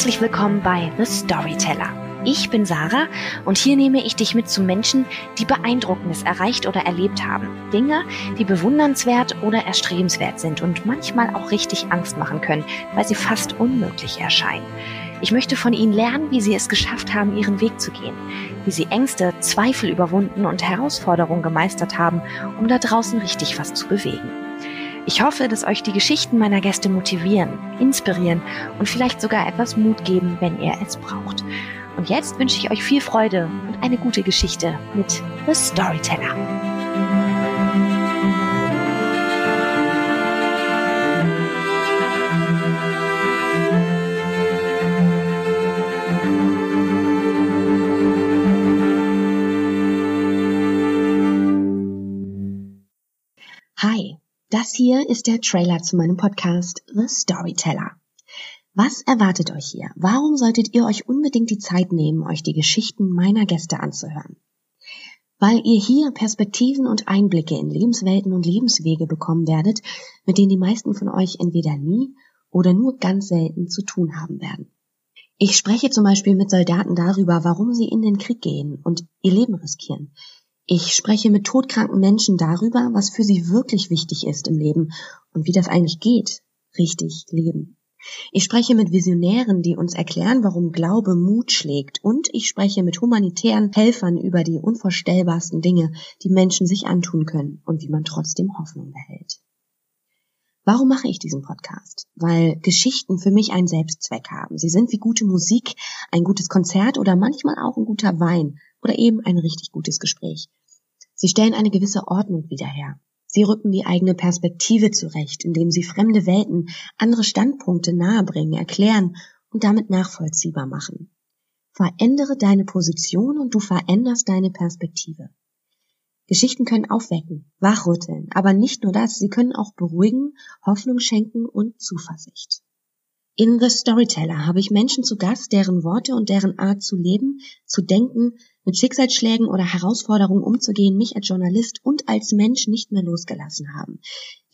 Herzlich willkommen bei The Storyteller. Ich bin Sarah und hier nehme ich dich mit zu Menschen, die Beeindruckendes erreicht oder erlebt haben. Dinge, die bewundernswert oder erstrebenswert sind und manchmal auch richtig Angst machen können, weil sie fast unmöglich erscheinen. Ich möchte von ihnen lernen, wie sie es geschafft haben, ihren Weg zu gehen, wie sie Ängste, Zweifel überwunden und Herausforderungen gemeistert haben, um da draußen richtig was zu bewegen. Ich hoffe, dass euch die Geschichten meiner Gäste motivieren, inspirieren und vielleicht sogar etwas Mut geben, wenn ihr es braucht. Und jetzt wünsche ich euch viel Freude und eine gute Geschichte mit The Storyteller. Hi, das hier ist der Trailer zu meinem Podcast The Storyteller. Was erwartet euch hier? Warum solltet ihr euch unbedingt die Zeit nehmen, euch die Geschichten meiner Gäste anzuhören? Weil ihr hier Perspektiven und Einblicke in Lebenswelten und Lebenswege bekommen werdet, mit denen die meisten von euch entweder nie oder nur ganz selten zu tun haben werden. Ich spreche zum Beispiel mit Soldaten darüber, warum sie in den Krieg gehen und ihr Leben riskieren. Ich spreche mit todkranken Menschen darüber, was für sie wirklich wichtig ist im Leben und wie das eigentlich geht, richtig leben. Ich spreche mit Visionären, die uns erklären, warum Glaube Mut schlägt. Und ich spreche mit humanitären Helfern über die unvorstellbarsten Dinge, die Menschen sich antun können und wie man trotzdem Hoffnung behält. Warum mache ich diesen Podcast? Weil Geschichten für mich einen Selbstzweck haben. Sie sind wie gute Musik, ein gutes Konzert oder manchmal auch ein guter Wein oder eben ein richtig gutes Gespräch. Sie stellen eine gewisse Ordnung wieder her. Sie rücken die eigene Perspektive zurecht, indem sie fremde Welten, andere Standpunkte nahebringen, erklären und damit nachvollziehbar machen. Verändere deine Position und du veränderst deine Perspektive. Geschichten können aufwecken, wachrütteln, aber nicht nur das, sie können auch beruhigen, Hoffnung schenken und Zuversicht. In The Storyteller habe ich Menschen zu Gast, deren Worte und deren Art zu leben, zu denken, mit Schicksalsschlägen oder Herausforderungen umzugehen, mich als Journalist und als Mensch nicht mehr losgelassen haben.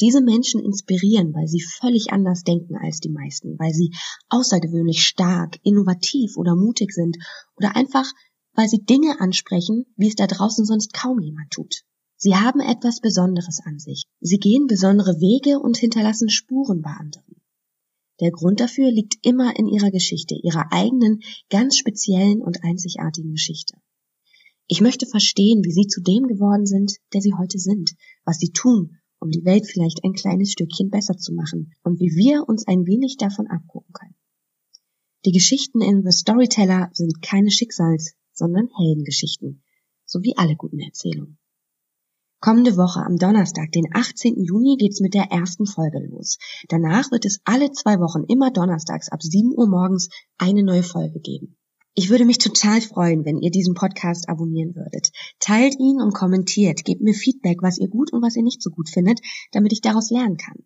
Diese Menschen inspirieren, weil sie völlig anders denken als die meisten, weil sie außergewöhnlich stark, innovativ oder mutig sind oder einfach, weil sie Dinge ansprechen, wie es da draußen sonst kaum jemand tut. Sie haben etwas Besonderes an sich. Sie gehen besondere Wege und hinterlassen Spuren bei anderen. Der Grund dafür liegt immer in ihrer Geschichte, ihrer eigenen, ganz speziellen und einzigartigen Geschichte. Ich möchte verstehen, wie sie zu dem geworden sind, der sie heute sind, was sie tun, um die Welt vielleicht ein kleines Stückchen besser zu machen und wie wir uns ein wenig davon abgucken können. Die Geschichten in The Storyteller sind keine Schicksals, sondern Heldengeschichten, so wie alle guten Erzählungen. Kommende Woche am Donnerstag, den 18. Juni, geht's mit der ersten Folge los. Danach wird es alle zwei Wochen immer donnerstags ab 7 Uhr morgens eine neue Folge geben. Ich würde mich total freuen, wenn ihr diesen Podcast abonnieren würdet. Teilt ihn und kommentiert. Gebt mir Feedback, was ihr gut und was ihr nicht so gut findet, damit ich daraus lernen kann.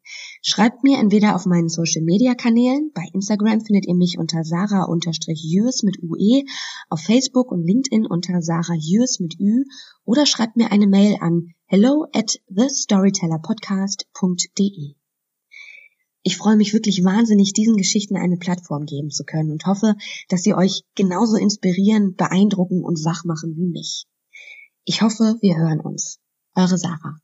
Schreibt mir entweder auf meinen Social Media Kanälen. Bei Instagram findet ihr mich unter Sarah-Jürs mit UE, auf Facebook und LinkedIn unter Sarah Jürs mit Ü oder schreibt mir eine Mail an hello at thestorytellerpodcast.de. Ich freue mich wirklich wahnsinnig, diesen Geschichten eine Plattform geben zu können und hoffe, dass sie euch genauso inspirieren, beeindrucken und wach machen wie mich. Ich hoffe, wir hören uns. Eure Sarah.